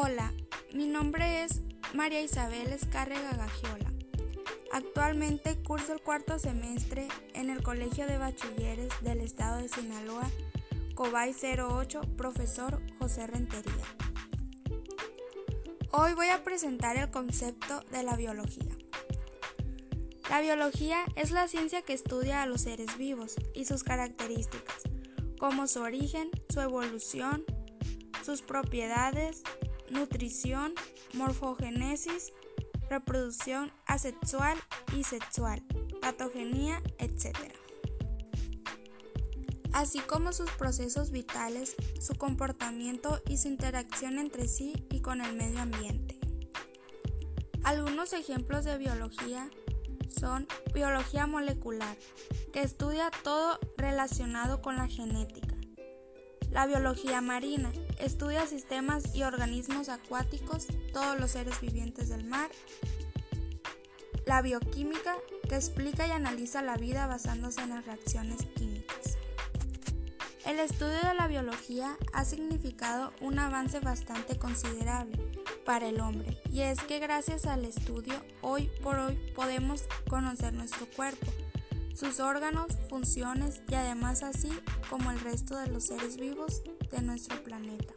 Hola, mi nombre es María Isabel Escárrega Gagiola. Actualmente curso el cuarto semestre en el Colegio de Bachilleres del Estado de Sinaloa, Cobay 08, profesor José Rentería. Hoy voy a presentar el concepto de la biología. La biología es la ciencia que estudia a los seres vivos y sus características, como su origen, su evolución, sus propiedades, nutrición, morfogénesis, reproducción asexual y sexual, patogenía, etc. Así como sus procesos vitales, su comportamiento y su interacción entre sí y con el medio ambiente. Algunos ejemplos de biología son biología molecular, que estudia todo relacionado con la genética. La biología marina, Estudia sistemas y organismos acuáticos, todos los seres vivientes del mar. La bioquímica, que explica y analiza la vida basándose en las reacciones químicas. El estudio de la biología ha significado un avance bastante considerable para el hombre, y es que gracias al estudio hoy por hoy podemos conocer nuestro cuerpo, sus órganos, funciones y además así como el resto de los seres vivos de nuestro planeta.